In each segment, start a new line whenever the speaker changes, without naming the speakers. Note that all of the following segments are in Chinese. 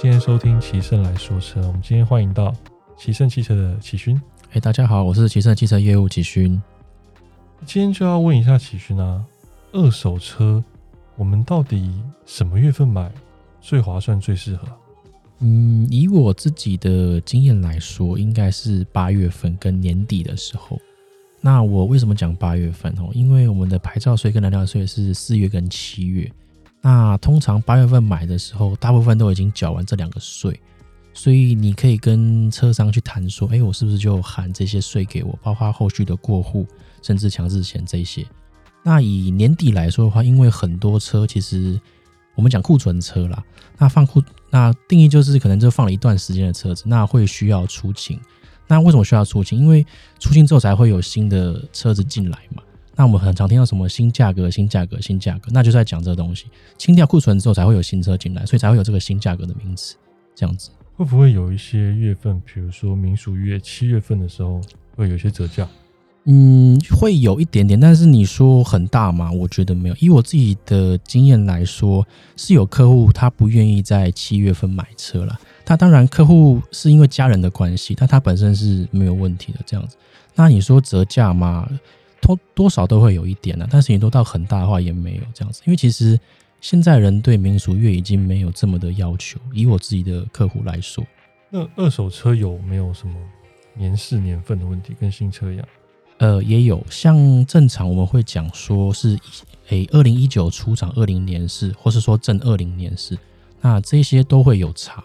今天收听奇胜来说车。我们今天欢迎到奇胜汽车的奇勋。
哎，大家好，我是奇胜汽车业务奇勋。
今天就要问一下奇勋啊，二手车我们到底什么月份买最划算、最适合？
嗯，以我自己的经验来说，应该是八月份跟年底的时候。那我为什么讲八月份哦？因为我们的牌照税跟燃料税是四月跟七月。那通常八月份买的时候，大部分都已经缴完这两个税，所以你可以跟车商去谈说，哎，我是不是就含这些税给我，包括后续的过户，甚至强制险这些。那以年底来说的话，因为很多车其实我们讲库存车啦，那放库那定义就是可能就放了一段时间的车子，那会需要出清。那为什么需要出清？因为出清之后才会有新的车子进来嘛。那我们很常听到什么新价格、新价格、新价格，那就在讲这个东西。清掉库存之后，才会有新车进来，所以才会有这个新价格的名词。这样子
会不会有一些月份，比如说民俗月七月份的时候，会有一些折价？
嗯，会有一点点，但是你说很大吗？我觉得没有。以我自己的经验来说，是有客户他不愿意在七月份买车了。他当然客户是因为家人的关系，但他本身是没有问题的这样子。那你说折价吗？多多少都会有一点呢，但是你都到很大的话也没有这样子。因为其实现在人对民俗乐已经没有这么的要求。以我自己的客户来说，
那二手车有没有什么年式年份的问题，跟新车一样？
呃，也有，像正常我们会讲说是，诶，二零一九出厂二零年式，或是说正二零年式，那这些都会有差，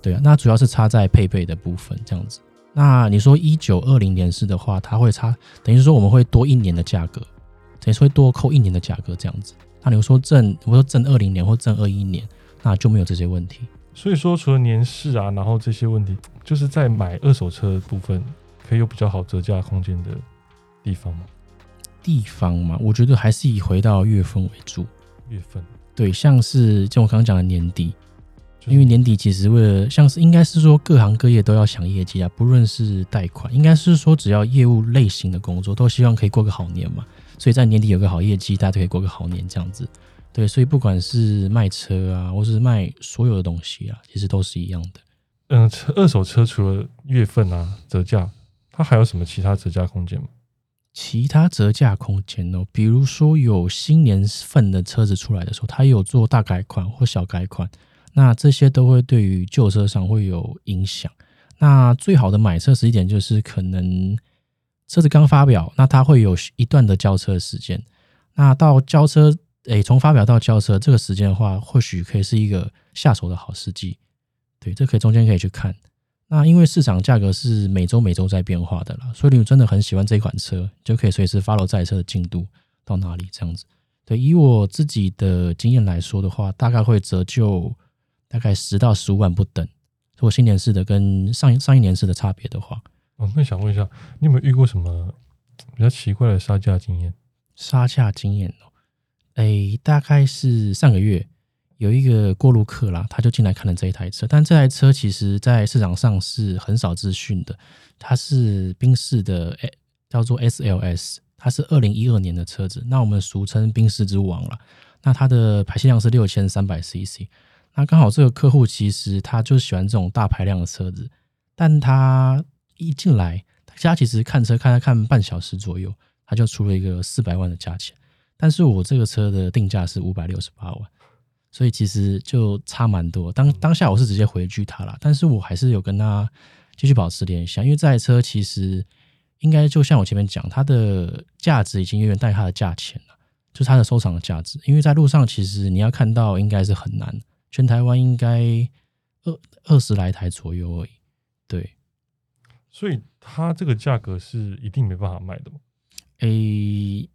对啊，那主要是差在配备的部分这样子。那你说一九二零年是的话，它会差，等于说我们会多一年的价格，等于说会多扣一年的价格这样子。那你说正，我说正二零年或正二一年，那就没有这些问题。
所以说，除了年式啊，然后这些问题，就是在买二手车部分，可以有比较好折价空间的。地方吗？
地方嘛，我觉得还是以回到月份为主。
月份
对，像是就我刚刚讲的年底，因为年底其实为了像是应该是说各行各业都要想业绩啊，不论是贷款，应该是说只要业务类型的工作，都希望可以过个好年嘛。所以在年底有个好业绩，大家都可以过个好年这样子。对，所以不管是卖车啊，或是卖所有的东西啊，其实都是一样的。
嗯，车二手车除了月份啊折价，它还有什么其他折价空间吗？
其他折价空间哦，比如说有新年份的车子出来的时候，它有做大改款或小改款，那这些都会对于旧车上会有影响。那最好的买车时间就是可能车子刚发表，那它会有一段的交车时间。那到交车，诶，从发表到交车这个时间的话，或许可以是一个下手的好时机。对，这可以中间可以去看。那因为市场价格是每周每周在变化的啦，所以你真的很喜欢这款车，就可以随时 follow 在车的进度到哪里这样子。对，以我自己的经验来说的话，大概会折旧大概十到十五万不等。如果新年式的跟上上一年式的差别的话，
哦，那想问一下，你有没有遇过什么比较奇怪的杀价经验？
杀价经验哦，哎，大概是上个月。有一个过路客啦，他就进来看了这一台车，但这台车其实在市场上是很少资讯的。它是宾士的，叫做 SLS，它是二零一二年的车子，那我们俗称宾士之王了。那它的排气量是六千三百 CC。那刚好这个客户其实他就喜欢这种大排量的车子，但他一进来，他其实看车看了看半小时左右，他就出了一个四百万的价钱。但是我这个车的定价是五百六十八万。所以其实就差蛮多。当当下我是直接回拒他了，但是我还是有跟他继续保持联系。因为这台车其实应该就像我前面讲，它的价值已经远远大于它的价钱了，就是它的收藏的价值。因为在路上其实你要看到应该是很难，全台湾应该二二十来台左右而已。对，
所以它这个价格是一定没办法卖的吗？
诶。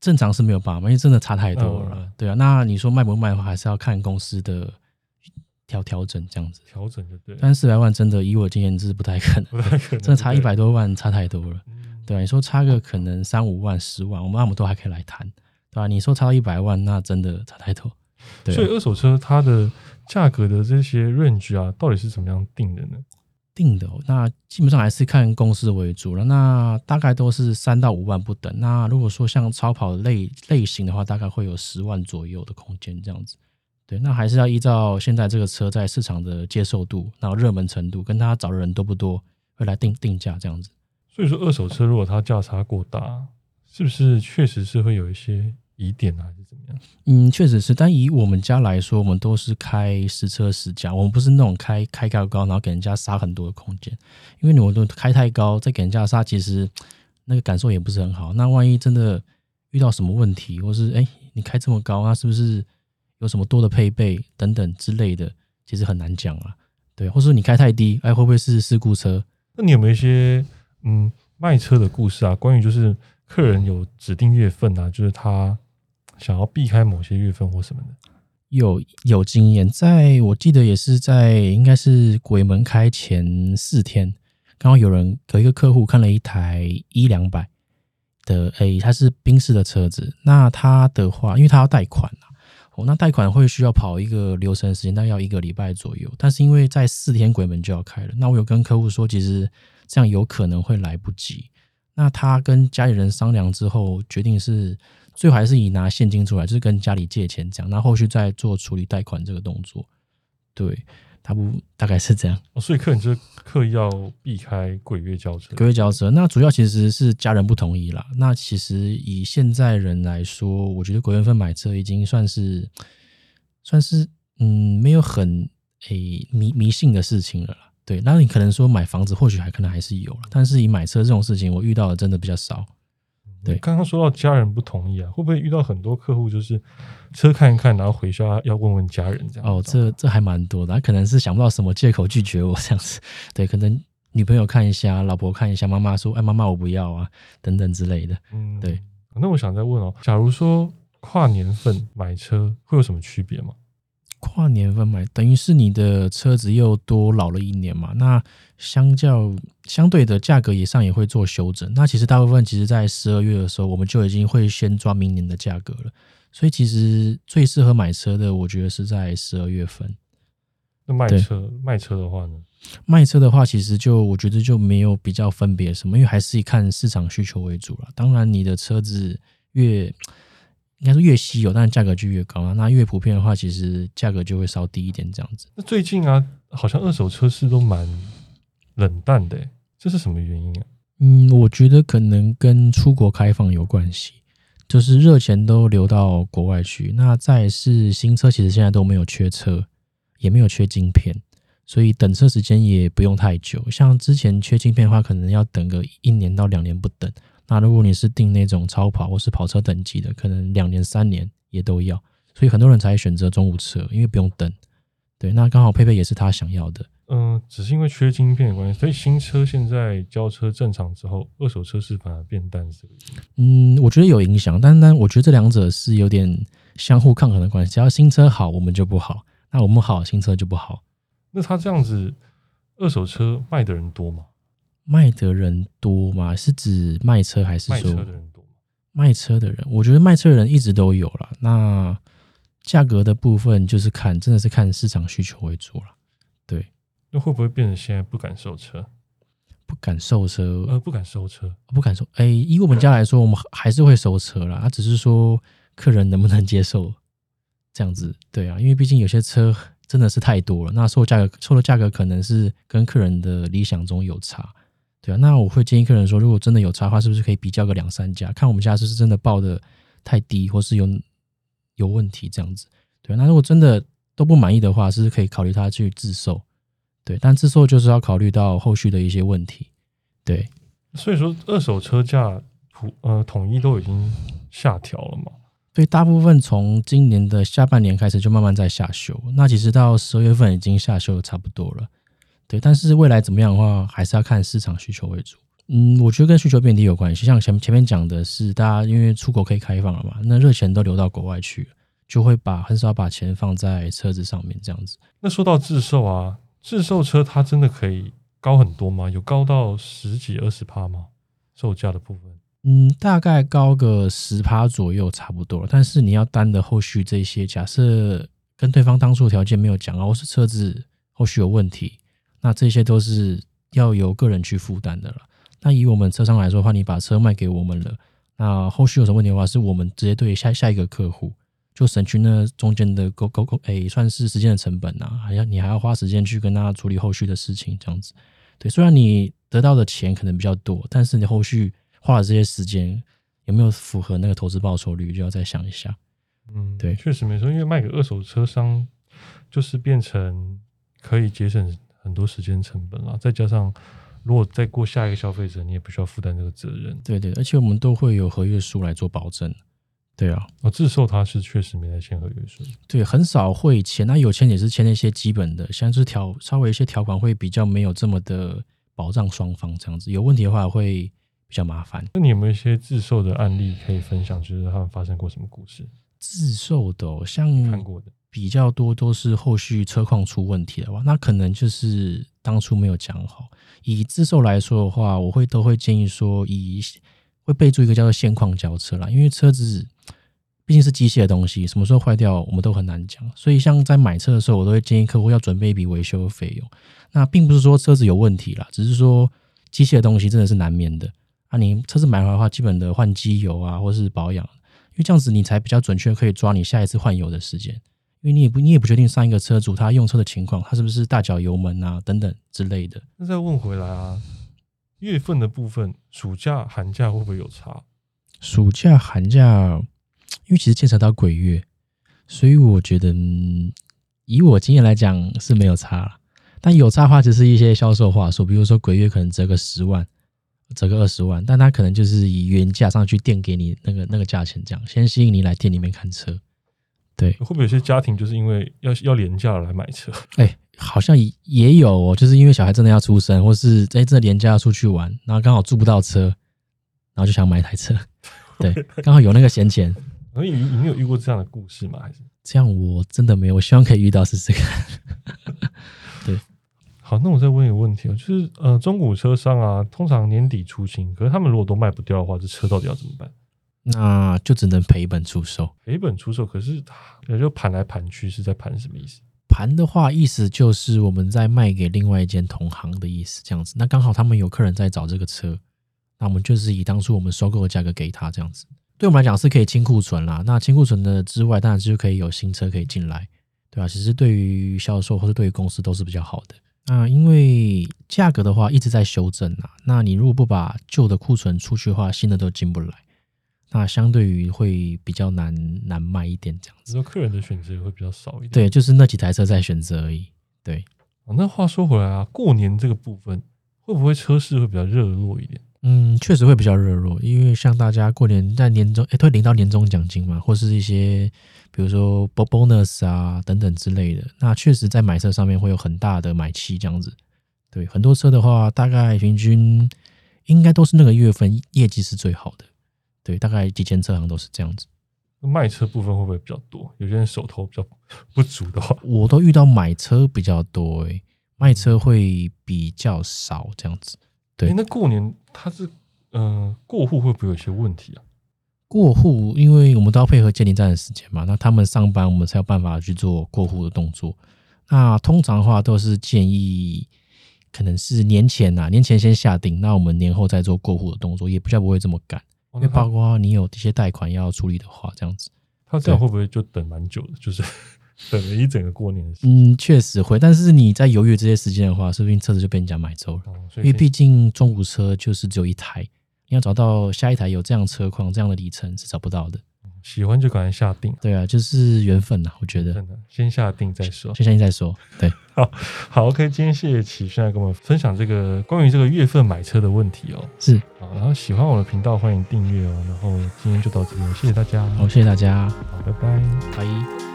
正常是没有办法，因为真的差太多了。对啊，那你说卖不卖的话，还是要看公司的调调整这样子。
调整就对。
但四百万真的以我经验是不太可能，不太可能真的差一百多万差太多了。对啊，你说差个可能三五万、十万，我们那么多还可以来谈，对吧？你说差到一百万，那真的差太多。
所以二手车它的价格的这些 range 啊，到底是怎么样定的呢？
定的，那基本上还是看公司为主了。那大概都是三到五万不等。那如果说像超跑类类型的话，大概会有十万左右的空间这样子。对，那还是要依照现在这个车在市场的接受度，然后热门程度，跟他找的人多不多，会来定定价这样子。
所以说，二手车如果它价差过大，是不是确实是会有一些疑点啊，还是怎么样？
嗯，确实是。但以我们家来说，我们都是开实车实价，我们不是那种开开高高，然后给人家杀很多的空间。因为你们都开太高，再给人家杀，其实那个感受也不是很好。那万一真的遇到什么问题，或是哎你开这么高，那是不是有什么多的配备等等之类的？其实很难讲啊。对，或者说你开太低，哎会不会是事故车？
那你有没有一些嗯卖车的故事啊？关于就是客人有指定月份啊，就是他想要避开某些月份或什么的。
有有经验，在我记得也是在应该是鬼门开前四天，刚好有人有一个客户看了一台一两百的 A，它是宾士的车子。那他的话，因为他要贷款啊，哦，那贷款会需要跑一个流程时间，大概要一个礼拜左右。但是因为在四天鬼门就要开了，那我有跟客户说，其实这样有可能会来不及。那他跟家里人商量之后，决定是最后还是以拿现金出来，就是跟家里借钱这样，那后续再做处理贷款这个动作。对，他不大概是这样。
哦，所以客人就是刻意要避开鬼月交车。
鬼月交车，那主要其实是家人不同意啦。那其实以现在人来说，我觉得鬼月份买车已经算是算是嗯没有很诶迷迷信的事情了啦。对，那你可能说买房子或许还可能还是有了，但是以买车这种事情，我遇到的真的比较少。对
刚刚说到家人不同意啊，会不会遇到很多客户就是车看一看，然后回家要问问家人这样？
哦，这这还蛮多的，他可能是想不到什么借口拒绝我这样子。对，可能女朋友看一下，老婆看一下，妈妈说：“哎，妈妈我不要啊，等等之类的。”
嗯，
对。
那我想再问哦，假如说跨年份买车会有什么区别吗？
跨年份买，等于是你的车子又多老了一年嘛？那相较相对的价格以上也会做修整。那其实大部分其实在十二月的时候，我们就已经会先抓明年的价格了。所以其实最适合买车的，我觉得是在十二月份。
那卖车卖车的话呢？
卖车的话，其实就我觉得就没有比较分别什么，因为还是以看市场需求为主了。当然，你的车子越应该说越稀有，但是价格就越高啊。那越普遍的话，其实价格就会稍低一点这样子。
那最近啊，好像二手车市都蛮冷淡的，这是什么原因啊？
嗯，我觉得可能跟出国开放有关系，就是热钱都流到国外去。那再是新车，其实现在都没有缺车，也没有缺晶片，所以等车时间也不用太久。像之前缺晶片的话，可能要等个一年到两年不等。那如果你是订那种超跑或是跑车等级的，可能两年三年也都要，所以很多人才选择中午车，因为不用等。对，那刚好佩佩也是他想要的。
嗯，只是因为缺晶片的关系，所以新车现在交车正常之后，二手车市反而变淡，是不是？
嗯，我觉得有影响，但但我觉得这两者是有点相互抗衡的关系。只要新车好，我们就不好；那我们好，新车就不好。
那他这样子，二手车卖的人多吗？
卖的人多吗？是指卖车还是
卖
说
车的人多吗？
卖车的人？我觉得卖车的人一直都有了。那价格的部分就是看，真的是看市场需求为主了。对，
那会不会变成现在不敢售车？
不敢售车，
呃，不敢收车，
不敢收。哎，以我们家来说，我们还是会收车啦。啊，只是说客人能不能接受这样子？对啊，因为毕竟有些车真的是太多了，那售价格售的价格可能是跟客人的理想中有差。对啊，那我会建议客人说，如果真的有差的话，是不是可以比较个两三家，看我们家是不是真的报的太低，或是有有问题这样子。对，那如果真的都不满意的话，是不是可以考虑他去自售？对，但自售就是要考虑到后续的一些问题。对，
所以说二手车价普呃统一都已经下调了嘛？
所以大部分从今年的下半年开始就慢慢在下修，那其实到十二月份已经下修的差不多了。对，但是未来怎么样的话，还是要看市场需求为主。嗯，我觉得跟需求变低有关系。像前前面讲的是，大家因为出口可以开放了嘛，那热钱都流到国外去了，就会把很少把钱放在车子上面这样子。
那说到自售啊，自售车它真的可以高很多吗？有高到十几二十趴吗？售价的部分？
嗯，大概高个十趴左右差不多了。但是你要担的后续这些，假设跟对方当初条件没有讲啊，或是车子后续有问题。那这些都是要由个人去负担的了。那以我们车商来说的话，你把车卖给我们了，那后续有什么问题的话，是我们直接对下下一个客户，就省去那中间的沟沟沟，哎，算是时间的成本啊，还要你还要花时间去跟他处理后续的事情，这样子。对，虽然你得到的钱可能比较多，但是你后续花的这些时间有没有符合那个投资报酬率，就要再想一下。
嗯，
对
确实没错，因为卖给二手车商，就是变成可以节省很多时间成本了，再加上如果再过下一个消费者，你也不需要负担这个责任。
对对，而且我们都会有合约书来做保证。对啊，
哦，自售他是确实没在签合约书，
对，很少会签，那有签也是签那些基本的，像是条稍微一些条款会比较没有这么的保障双方这样子，有问题的话会比较麻烦。
那你有没有一些自售的案例可以分享？就是他们发生过什么故事？
自售的、哦，像
看过的，
比较多都是后续车况出问题的话，那可能就是当初没有讲好。以自售来说的话，我会都会建议说，以会备注一个叫做现况交车啦，因为车子毕竟是机械的东西，什么时候坏掉我们都很难讲。所以像在买车的时候，我都会建议客户要准备一笔维修费用。那并不是说车子有问题啦，只是说机械的东西真的是难免的。啊，你车子买回来的话，基本的换机油啊，或是保养，因为这样子你才比较准确可以抓你下一次换油的时间。因为你也不你也不确定上一个车主他用车的情况，他是不是大脚油门啊等等之类的。
那再问回来啊，月份的部分，暑假、寒假会不会有差？
暑假、寒假，因为其实牵扯到鬼月，所以我觉得、嗯以我经验来讲是没有差啦。但有差的话，只是一些销售话术，比如说鬼月可能折个十万，折个二十万，但他可能就是以原价上去店给你那个那个价钱，这样先吸引你来店里面看车。对，
会不会有些家庭就是因为要要廉价来买车？
哎、好像也也有哦，就是因为小孩真的要出生，或是在这年假要出去玩，然后刚好租不到车，然后就想买一台车，对，刚好有那个闲钱。
而你你有遇过这样的故事吗？还是
这样我真的没有，我希望可以遇到是这个。
对好？那我再问一个问题哦，就是呃，中古车商啊，通常年底出清，可是他们如果都卖不掉的话，这车到底要怎么办？
那就只能赔本出售。
赔本出售，可是也就盘来盘去，是在盘什么意思？
盘的话，意思就是我们在卖给另外一间同行的意思，这样子。那刚好他们有客人在找这个车，那我们就是以当初我们收购的价格给他，这样子。对我们来讲是可以清库存啦。那清库存的之外，当然就可以有新车可以进来，对吧、其实对于销售或者对于公司都是比较好的。那因为价格的话一直在修正啊，那你如果不把旧的库存出去的话，新的都进不来，那相对于会比较难难卖一点这样子。
客人的选择也会比较少一点。
对，就是那几台车在选择而已。对，
哦，那话说回来啊，过年这个部分会不会车市会比较热络一点？
嗯，确实会比较热络，因为像大家过年在年终，哎，都会领到年终奖金嘛，或是一些比如说 bo- bonus 啊等等之类的，那确实在买车上面会有很大的买气这样子。对，很多车的话，大概平均应该都是那个月份业绩是最好的。对，大概几间车行都是这样子。
卖车部分会不会比较多？有些人手头比较不足的话，
我都遇到买车比较多、诶，卖车会比较少这样子。对
诶那过年它是嗯、呃过户会不会有一些问题啊？
过户，因为我们都要配合鉴定站的时间嘛，那他们上班，我们才有办法去做过户的动作。那通常的话都是建议，可能是年前呐、年前先下定，那我们年后再做过户的动作，也比较不会这么赶。因为包括你有这些贷款要处理的话，这样子，
他这样会不会就等蛮久的？就是 等了一整个过年的时间。
嗯，确实会。但是你在犹豫这些时间的话，说不定车子就被人家买走了。因为毕竟中古车就是只有一台，你要找到下一台有这样车况、这样的里程是找不到的。
喜欢就赶快下定，
对啊，就是缘分呐、我觉得。
真的先下定再说。
先下定再说。对，
好，OK，今天谢谢启轩来跟我们分享这个关于这个月份买车的问题哦。
是
好，然后喜欢我的频道欢迎订阅哦。然后今天就到这边，谢谢大家，
好，谢谢大家，
好，拜拜。
拜。